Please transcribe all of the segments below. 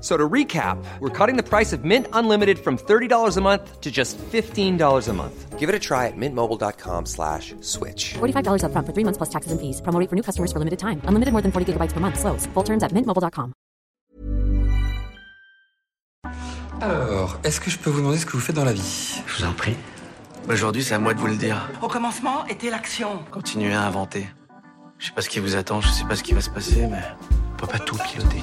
So to recap, we're cutting the price of Mint Unlimited from $30 a month to just $15 a month. Give it a try at mintmobile.com slash switch. $45 upfront for three months plus taxes and fees. Promo rate for new customers for limited time. Unlimited more than 40 gigabytes per month. Slows. Full terms at mintmobile.com. Alors, est-ce que je peux vous demander ce que vous faites dans la vie? Je vous en prie. Aujourd'hui, c'est à moi de vous le dire. Au commencement était l'action. Continuez à inventer. Je sais pas ce qui vous attend, je sais pas ce qui va se passer, mais on peut pas tout piloter.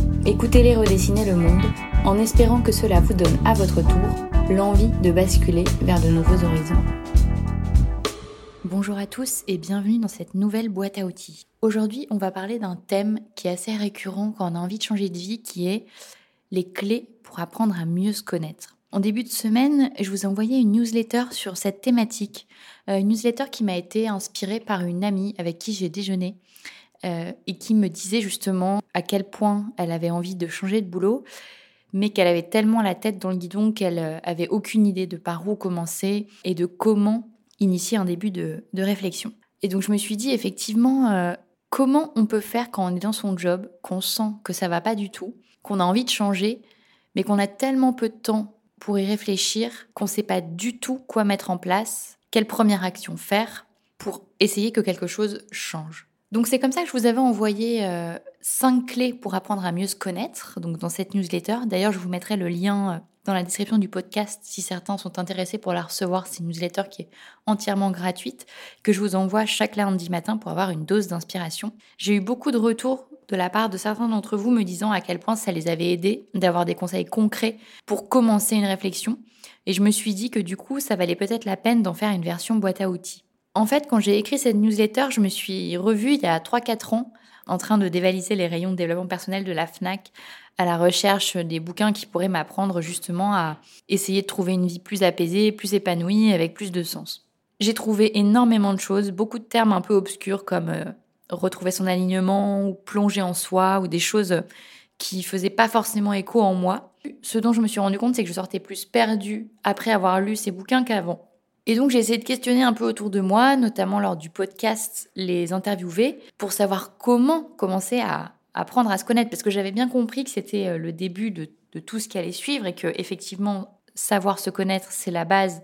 écoutez-les redessiner le monde, en espérant que cela vous donne à votre tour l'envie de basculer vers de nouveaux horizons. Bonjour à tous et bienvenue dans cette nouvelle boîte à outils. Aujourd'hui, on va parler d'un thème qui est assez récurrent quand on a envie de changer de vie, qui est les clés pour apprendre à mieux se connaître. En début de semaine, je vous ai envoyé une newsletter sur cette thématique, euh, une newsletter qui m'a été inspirée par une amie avec qui j'ai déjeuné euh, et qui me disait justement à quel point elle avait envie de changer de boulot, mais qu'elle avait tellement la tête dans le guidon qu'elle euh, avait aucune idée de par où commencer et de comment initier un début de, réflexion. Et donc je me suis dit effectivement euh, comment on peut faire quand on est dans son job, qu'on sent que ça va pas du tout, qu'on a envie de changer, mais qu'on a tellement peu de temps pour y réfléchir qu'on ne sait pas du tout quoi mettre en place, quelle première action faire pour essayer que quelque chose change. Donc c'est comme ça que je vous avais envoyé euh, cinq clés pour apprendre à mieux se connaître, donc dans cette newsletter. D'ailleurs, je vous mettrai le lien euh, dans la description du podcast si certains sont intéressés pour la recevoir. C'est une newsletter qui est entièrement gratuite, que je vous envoie chaque lundi matin pour avoir une dose d'inspiration. J'ai eu beaucoup de retours de la part de certains d'entre vous me disant à quel point ça les avait aidés d'avoir des conseils concrets pour commencer une réflexion. Et je me suis dit que du coup, ça valait peut-être la peine d'en faire une version boîte à outils. En fait, quand j'ai écrit cette newsletter, je me suis revue il y a 3-4 ans en train de dévaliser les rayons de développement personnel de la FNAC à la recherche des bouquins qui pourraient m'apprendre justement à essayer de trouver une vie plus apaisée, plus épanouie, avec plus de sens. J'ai trouvé énormément de choses, beaucoup de termes un peu obscurs comme euh, retrouver son alignement ou plonger en soi ou des choses qui faisaient pas forcément écho en moi. Ce dont je me suis rendu compte, c'est que je sortais plus perdue après avoir lu ces bouquins qu'avant. Et donc j'ai essayé de questionner un peu autour de moi, notamment lors du podcast Les interviewer, pour savoir comment commencer à apprendre à se connaître, parce que j'avais bien compris que c'était euh, le début de, de, tout ce qui allait suivre et que effectivement savoir se connaître c'est la base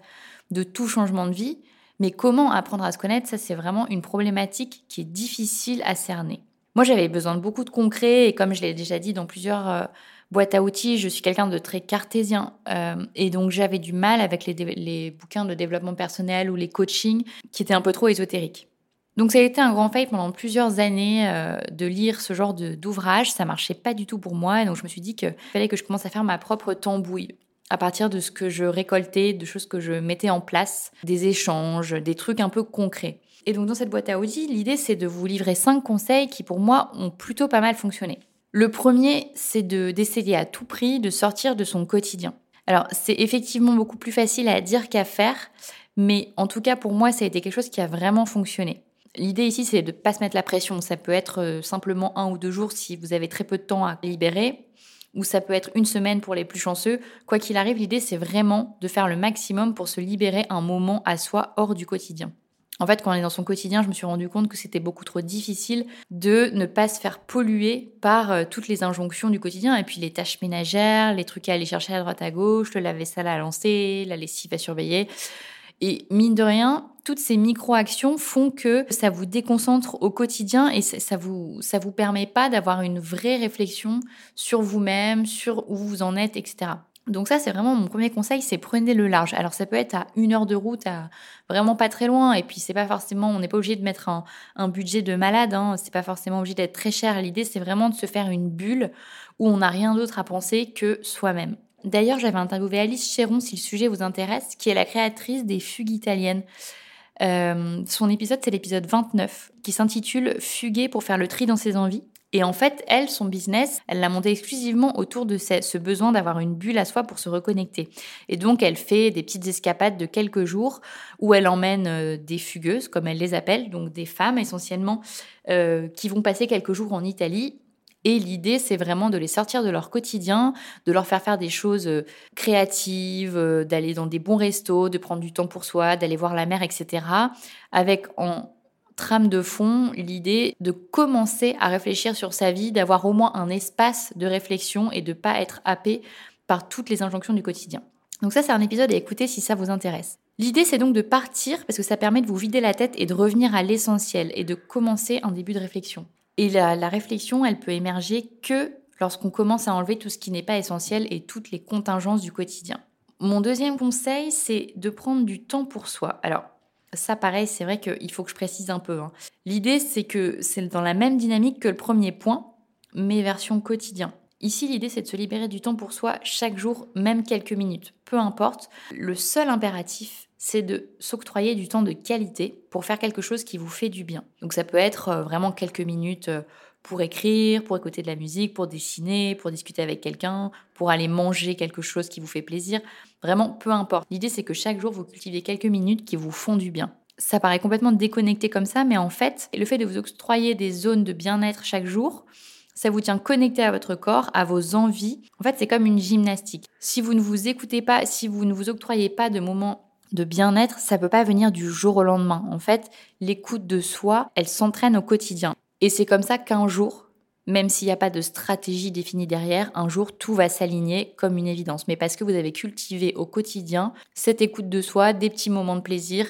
de tout changement de vie. Mais comment apprendre à se connaître, ça c'est vraiment une problématique qui est difficile à cerner. Moi j'avais besoin de beaucoup de concret et comme je l'ai déjà dit dans plusieurs boîtes à outils, je suis quelqu'un de très cartésien euh, et donc j'avais du mal avec les, les, bouquins de développement personnel ou les coachings qui étaient un peu trop ésotériques. Donc ça a été un grand fail pendant plusieurs années euh, de lire ce genre d'ouvrage, ça marchait pas du tout pour moi et donc je me suis dit qu'il fallait que je commence à faire ma propre tambouille à partir de ce que je récoltais, de choses que je mettais en place, des échanges, des trucs un peu concrets. Et donc dans cette boîte à outils, l'idée c'est de vous livrer cinq conseils qui pour moi ont plutôt pas mal fonctionné. Le premier, c'est de d'essayer à tout prix de sortir de son quotidien. Alors, c'est effectivement beaucoup plus facile à dire qu'à faire, mais en tout cas pour moi, ça a été quelque chose qui a vraiment fonctionné. L'idée ici, c'est de ne pas se mettre la pression. Ça peut être euh, simplement un ou deux jours si vous avez très peu de temps à libérer, ou ça peut être une semaine pour les plus chanceux. Quoi qu'il arrive, l'idée, c'est vraiment de faire le maximum pour se libérer un moment à soi hors du quotidien. En fait, quand on est dans son quotidien, je me suis rendu compte que c'était beaucoup trop difficile de ne pas se faire polluer par euh, toutes les injonctions du quotidien et puis les tâches ménagères, les trucs à aller chercher à droite à gauche, le lave-vaisselle à lancer, la lessive à surveiller. Et mine de rien, toutes ces micro-actions font que ça vous déconcentre au quotidien et ça vous, ça vous permet pas d'avoir une vraie réflexion sur vous-même, sur où vous en êtes, etc. Donc ça, c'est vraiment mon premier conseil, c'est prenez le large. Alors ça peut être à une heure de route, à vraiment pas très loin, et puis c'est pas forcément, on n'est pas obligé de mettre un, budget de malade, hein, c'est pas forcément obligé d'être très cher. L'idée, c'est vraiment de se faire une bulle où on n'a rien d'autre à penser que soi-même. D'ailleurs, j'avais interviewé Alice Chéron, si le sujet vous intéresse, qui est la créatrice des fugues italiennes. Euh, son épisode, c'est l'épisode 29, qui s'intitule Fuguer pour faire le tri dans ses envies. Et en fait, elle, son business, elle l'a monté exclusivement autour de ce, besoin d'avoir une bulle à soi pour se reconnecter. Et donc, elle fait des petites escapades de quelques jours où elle emmène euh, des fugueuses, comme elle les appelle, donc des femmes essentiellement, euh, qui vont passer quelques jours en Italie et l'idée, c'est vraiment de les sortir de leur quotidien, de leur faire faire des choses euh, créatives, d'aller dans des bons restos, de prendre du temps pour soi, d'aller voir la mer, etc. Avec en trame de fond l'idée de commencer à réfléchir sur sa vie, d'avoir au moins un espace de réflexion et de pas être happé par toutes les injonctions du quotidien. Donc ça, c'est un épisode à écouter si ça vous intéresse. L'idée, c'est donc de partir parce que ça permet de vous vider la tête et de revenir à l'essentiel et de commencer un début de réflexion. Et la, réflexion, elle peut émerger que lorsqu'on commence à enlever tout ce qui n'est pas essentiel et toutes les contingences du quotidien. Mon deuxième conseil, c'est de prendre du temps pour soi. Alors, ça, pareil, c'est vrai qu'il faut que je précise un peu. Hein. L'idée, c'est que c'est dans la même dynamique que le premier point, mais version quotidien. Ici, l'idée, c'est de se libérer du temps pour soi chaque jour, même quelques minutes. Peu importe. Le seul impératif, c'est de s'octroyer du temps de qualité pour faire quelque chose qui vous fait du bien. Donc ça peut être euh, vraiment quelques minutes euh, pour écrire, pour écouter de la musique, pour dessiner, pour discuter avec quelqu'un, pour aller manger quelque chose qui vous fait plaisir. Vraiment, peu importe. L'idée, c'est que chaque jour, vous cultivez quelques minutes qui vous font du bien. Ça paraît complètement déconnecté comme ça, mais en fait, le fait de vous octroyer des zones de bien-être chaque jour, ça vous tient connecté à votre corps, à vos envies. En fait, c'est comme une gymnastique. Si vous ne vous écoutez pas, si vous ne vous octroyez pas de moments de bien-être, ça peut pas venir du jour au lendemain. En fait, l'écoute de soi, elle s'entraîne au quotidien. Et c'est comme ça qu'un jour, même s'il n'y a pas de stratégie définie derrière, un jour tout va s'aligner comme une évidence. Mais parce que vous avez cultivé au quotidien cette écoute de soi, des petits moments de plaisir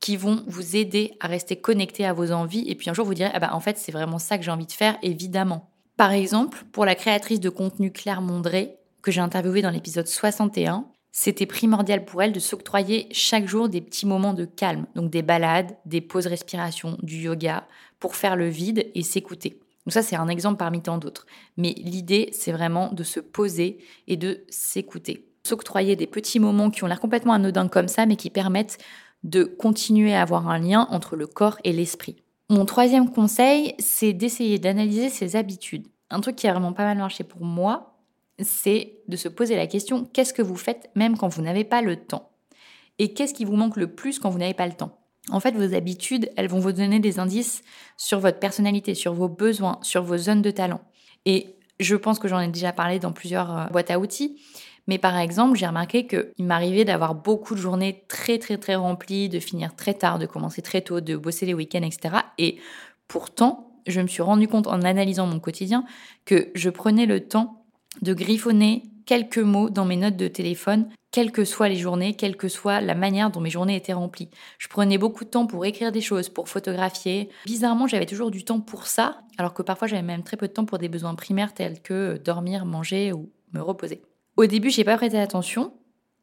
qui vont vous aider à rester connecté à vos envies. Et puis un jour, vous direz, ah bah en fait, c'est vraiment ça que j'ai envie de faire, évidemment. Par exemple, pour la créatrice de contenu Claire Mondré, que j'ai interviewée dans l'épisode 61, c'était primordial pour elle de s'octroyer chaque jour des petits moments de calme, donc des balades, des pauses respiration, du yoga, pour faire le vide et s'écouter. Donc ça, c'est un exemple parmi tant d'autres. Mais l'idée, c'est vraiment de se poser et de s'écouter. S'octroyer des petits moments qui ont l'air complètement anodins comme ça, mais qui permettent de continuer à avoir un lien entre le corps et l'esprit. Mon troisième conseil, c'est d'essayer d'analyser ses habitudes. Un truc qui a vraiment pas mal marché pour moi, c'est de se poser la question qu'est-ce que vous faites même quand vous n'avez pas le temps? Et qu'est-ce qui vous manque le plus quand vous n'avez pas le temps? En fait, vos habitudes, elles vont vous donner des indices sur votre personnalité, sur vos besoins, sur vos zones de talent. Et je pense que j'en ai déjà parlé dans plusieurs euh, boîtes à outils. Mais par exemple, j'ai remarqué qu'il m'arrivait d'avoir beaucoup de journées très très très remplies, de finir très tard, de commencer très tôt, de bosser les week-ends, etc. Et pourtant, je me suis rendu compte en analysant mon quotidien que je prenais le temps de griffonner quelques mots dans mes notes de téléphone, quelles que soient les journées, quelle que soit la manière dont mes journées étaient remplies. Je prenais beaucoup de temps pour écrire des choses, pour photographier. Bizarrement, j'avais toujours du temps pour ça, alors que parfois j'avais même très peu de temps pour des besoins primaires tels que dormir, manger ou me reposer. Au début, j'ai pas prêté attention,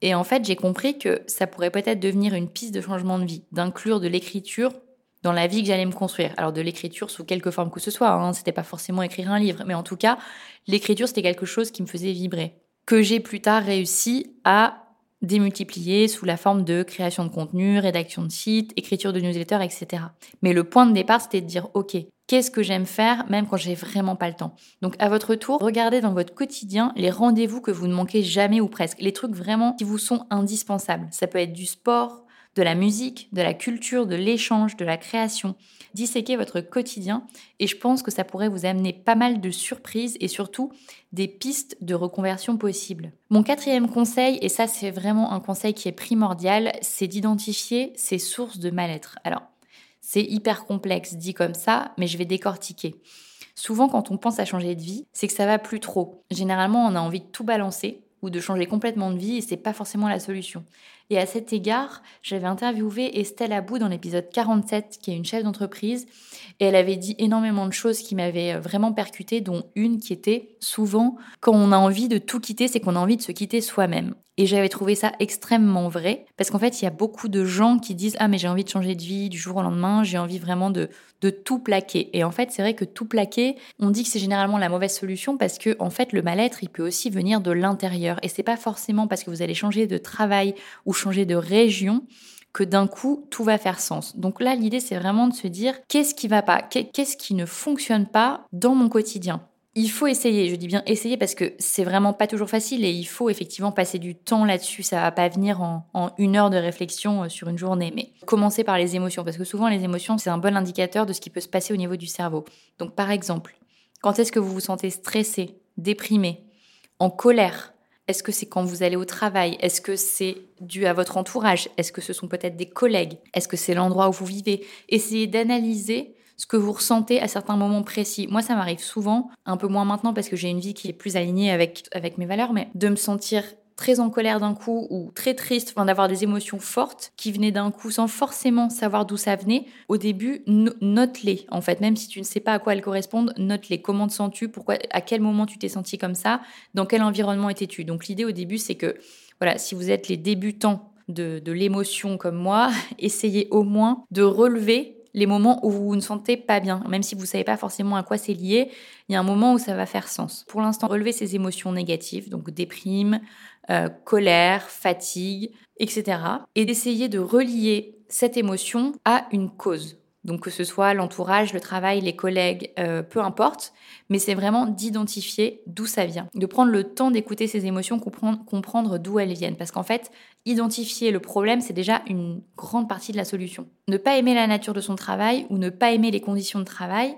et en fait, j'ai compris que ça pourrait peut-être devenir une piste de changement de vie, d'inclure de l'écriture dans la vie que j'allais me construire. Alors de l'écriture sous quelque forme que ce soit, hein, c'était pas forcément écrire un livre, mais en tout cas, l'écriture c'était quelque chose qui me faisait vibrer, que j'ai plus tard réussi à démultiplier sous la forme de création de contenu, rédaction de sites, écriture de newsletters, etc. Mais le point de départ, c'était de dire, OK, qu'est-ce que j'aime faire même quand j'ai vraiment pas le temps? Donc à votre tour, regardez dans votre quotidien les rendez-vous que vous ne manquez jamais ou presque, les trucs vraiment qui vous sont indispensables. Ça peut être du sport, de la musique, de la culture, de l'échange, de la création. Disséquez votre quotidien et je pense que ça pourrait vous amener pas mal de surprises et surtout des pistes de reconversion possibles. Mon quatrième conseil, et ça c'est vraiment un conseil qui est primordial, c'est d'identifier ces sources de mal-être. Alors, c'est hyper complexe dit comme ça, mais je vais décortiquer. Souvent, quand on pense à changer de vie, c'est que ça va plus trop. Généralement, on a envie de tout balancer ou de changer complètement de vie et c'est pas forcément la solution. Et à cet égard, j'avais interviewé Estelle Abou dans l'épisode 47, qui est une chef d'entreprise, et elle avait dit énormément de choses qui m'avaient vraiment percuté, dont une qui était souvent, quand on a envie de tout quitter, c'est qu'on a envie de se quitter soi-même. Et j'avais trouvé ça extrêmement vrai, parce qu'en fait, il y a beaucoup de gens qui disent Ah, mais j'ai envie de changer de vie du jour au lendemain, j'ai envie vraiment de, de tout plaquer. Et en fait, c'est vrai que tout plaquer, on dit que c'est généralement la mauvaise solution parce que, en fait, le mal-être, il peut aussi venir de l'intérieur. Et c'est pas forcément parce que vous allez changer de travail ou changer de région que d'un coup tout va faire sens. Donc là, l'idée c'est vraiment de se dire qu'est-ce qui va pas, qu'est-ce qui ne fonctionne pas dans mon quotidien? Il faut essayer, je dis bien essayer parce que c'est vraiment pas toujours facile et il faut effectivement passer du temps là-dessus. Ça va pas venir en, une heure de réflexion euh, sur une journée, mais commencer par les émotions parce que souvent les émotions c'est un bon indicateur de ce qui peut se passer au niveau du cerveau. Donc par exemple, quand est-ce que vous vous sentez stressé, déprimé, en colère? Est-ce que c'est quand vous allez au travail? Est-ce que c'est dû à votre entourage? Est-ce que ce sont peut-être des collègues? Est-ce que c'est l'endroit où vous vivez? Essayez d'analyser ce que vous ressentez à certains moments précis. Moi, ça m'arrive souvent, un peu moins maintenant parce que j'ai une vie qui est plus alignée avec, avec mes valeurs, mais de me sentir très en colère d'un coup ou très triste, enfin, d'avoir des émotions fortes qui venaient d'un coup sans forcément savoir d'où ça venait, au début, note-les. En fait, même si tu ne sais pas à quoi elles correspondent, note-les. Comment te sens-tu? Pourquoi À quel moment tu t'es senti comme ça? Dans quel environnement étais-tu? Donc l'idée au début, c'est que voilà, si vous êtes les débutants de, de l'émotion comme moi, essayez au moins de relever les moments où vous ne sentez pas bien, même si vous ne savez pas forcément à quoi c'est lié, il y a un moment où ça va faire sens. Pour l'instant, relever ces émotions négatives, donc déprime, euh, colère, fatigue, etc. Et d'essayer de relier cette émotion à une cause. Donc que ce soit l'entourage, le travail, les collègues, euh, peu importe, mais c'est vraiment d'identifier d'où ça vient, de prendre le temps d'écouter ces émotions, comprendre, comprendre d'où elles viennent. Parce qu'en fait, identifier le problème, c'est déjà une grande partie de la solution. Ne pas aimer la nature de son travail ou ne pas aimer les conditions de travail,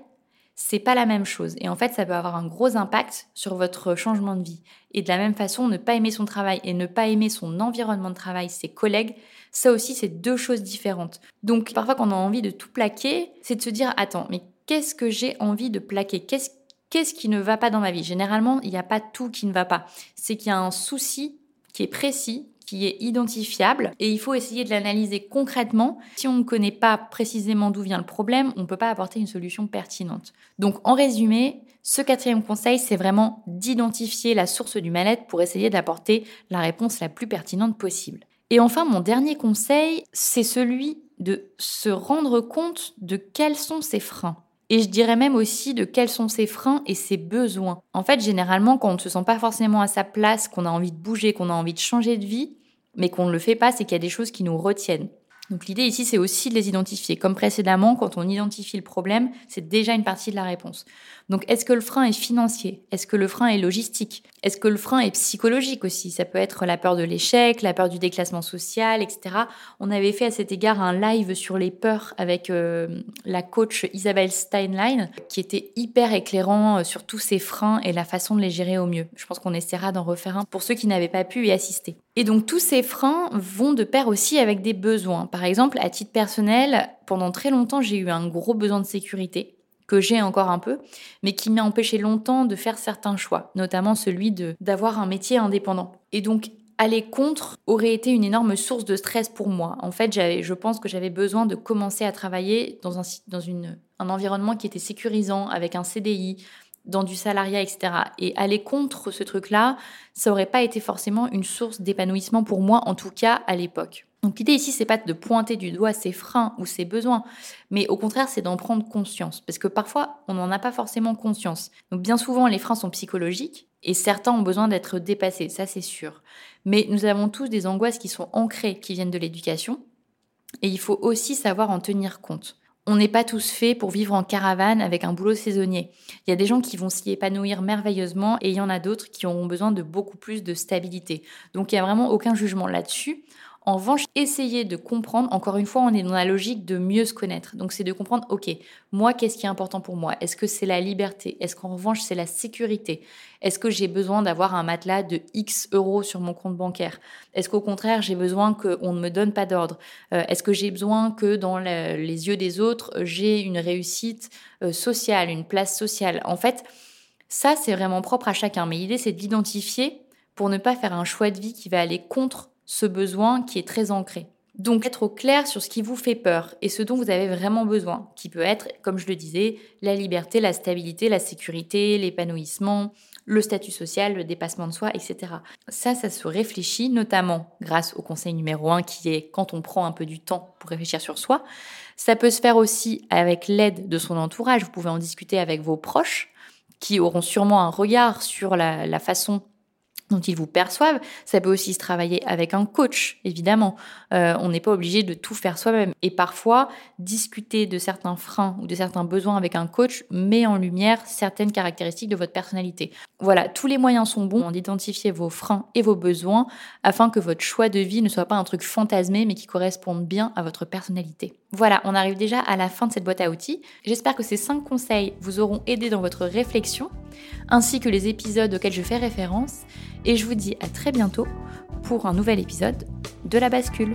c'est pas la même chose. Et en fait, ça peut avoir un gros impact sur votre changement de vie. Et de la même façon, ne pas aimer son travail et ne pas aimer son environnement de travail, ses collègues, ça aussi, c'est deux choses différentes. Donc, parfois, quand on a envie de tout plaquer, c'est de se dire, attends, mais qu'est-ce que j'ai envie de plaquer? Qu'est-ce qui ne va pas dans ma vie? Généralement, il n'y a pas tout qui ne va pas. C'est qu'il y a un souci qui est précis, qui est identifiable et il faut essayer de l'analyser concrètement. Si on ne connaît pas précisément d'où vient le problème, on ne peut pas apporter une solution pertinente. Donc en résumé, ce quatrième conseil, c'est vraiment d'identifier la source du mal-être pour essayer d'apporter la réponse la plus pertinente possible. Et enfin, mon dernier conseil, c'est celui de se rendre compte de quels sont ses freins. Et je dirais même aussi de quels sont ses freins et ses besoins. En fait, généralement, quand on ne se sent pas forcément à sa place, qu'on a envie de bouger, qu'on a envie de changer de vie, mais qu'on ne le fait pas, c'est qu'il y a des choses qui nous retiennent. Donc l'idée ici, c'est aussi de les identifier. Comme précédemment, quand on identifie le problème, c'est déjà une partie de la réponse. Donc est-ce que le frein est financier? Est-ce que le frein est logistique? Est-ce que le frein est psychologique aussi? Ça peut être la peur de l'échec, la peur du déclassement social, etc. On avait fait à cet égard un live sur les peurs avec euh, la coach Isabelle Steinlein, qui était hyper éclairant euh, sur tous ces freins et la façon de les gérer au mieux. Je pense qu'on essaiera d'en refaire un pour ceux qui n'avaient pas pu y assister. Et donc tous ces freins vont de pair aussi avec des besoins. Par exemple, à titre personnel, pendant très longtemps, j'ai eu un gros besoin de sécurité que j'ai encore un peu, mais qui m'a empêché longtemps de faire certains choix, notamment celui d'avoir un métier indépendant. Et donc aller contre aurait été une énorme source de stress pour moi. En fait, je pense que j'avais besoin de commencer à travailler dans, un, dans un environnement qui était sécurisant, avec un CDI, dans du salariat, etc. Et aller contre ce truc-là, ça aurait pas été forcément une source d'épanouissement pour moi, en tout cas à l'époque. Donc l'idée ici, c'est pas de pointer du doigt ses freins ou ses besoins, mais au contraire, c'est d'en prendre conscience. Parce que parfois, on n'en a pas forcément conscience. Donc bien souvent, les freins sont psychologiques Et certains ont besoin d'être dépassés, ça c'est sûr. Mais nous avons tous des angoisses qui sont ancrées, qui viennent de l'éducation. Et il faut aussi savoir en tenir compte. On n'est pas tous faits pour vivre en caravane avec un boulot saisonnier. Il y a des gens qui vont s'y épanouir merveilleusement et il y en a d'autres qui auront besoin de beaucoup plus de stabilité. Donc il n'y a vraiment aucun jugement là-dessus. En revanche, essayer de comprendre, encore une fois, on est dans la logique de mieux se connaître. Donc c'est de comprendre, ok, moi, qu'est-ce qui est important pour moi? Est-ce que c'est la liberté? Est-ce qu'en revanche, c'est la sécurité? Est-ce que j'ai besoin d'avoir un matelas de X euros sur mon compte bancaire? Est-ce qu'au contraire, j'ai besoin qu'on ne me donne pas d'ordre? Euh, Est-ce que j'ai besoin que dans les yeux des autres, j'ai une réussite euh, sociale, une place sociale? En fait, ça, c'est vraiment propre à chacun. Mais l'idée, c'est d'identifier pour ne pas faire un choix de vie qui va aller contre ce besoin qui est très ancré. Donc être au clair sur ce qui vous fait peur et ce dont vous avez vraiment besoin, qui peut être, comme je le disais, la liberté, la stabilité, la sécurité, l'épanouissement, le statut social, le dépassement de soi, etc. Ça, ça se réfléchit notamment grâce au conseil numéro 1 qui est quand on prend un peu du temps pour réfléchir sur soi. Ça peut se faire aussi avec l'aide de son entourage. Vous pouvez en discuter avec vos proches qui auront sûrement un regard sur la, la façon dont ils vous perçoivent. Ça peut aussi se travailler avec un coach, évidemment. Euh, on n'est pas obligé de tout faire soi-même. Et parfois, discuter de certains freins ou de certains besoins avec un coach met en lumière certaines caractéristiques de votre personnalité. Voilà, tous les moyens sont bons d'identifier vos freins et vos besoins afin que votre choix de vie ne soit pas un truc fantasmé mais qui corresponde bien à votre personnalité. Voilà, on arrive déjà à la fin de cette boîte à outils. J'espère que ces 5 conseils vous auront aidé dans votre réflexion, ainsi que les épisodes auxquels je fais référence. Et je vous dis à très bientôt pour un nouvel épisode de La Bascule.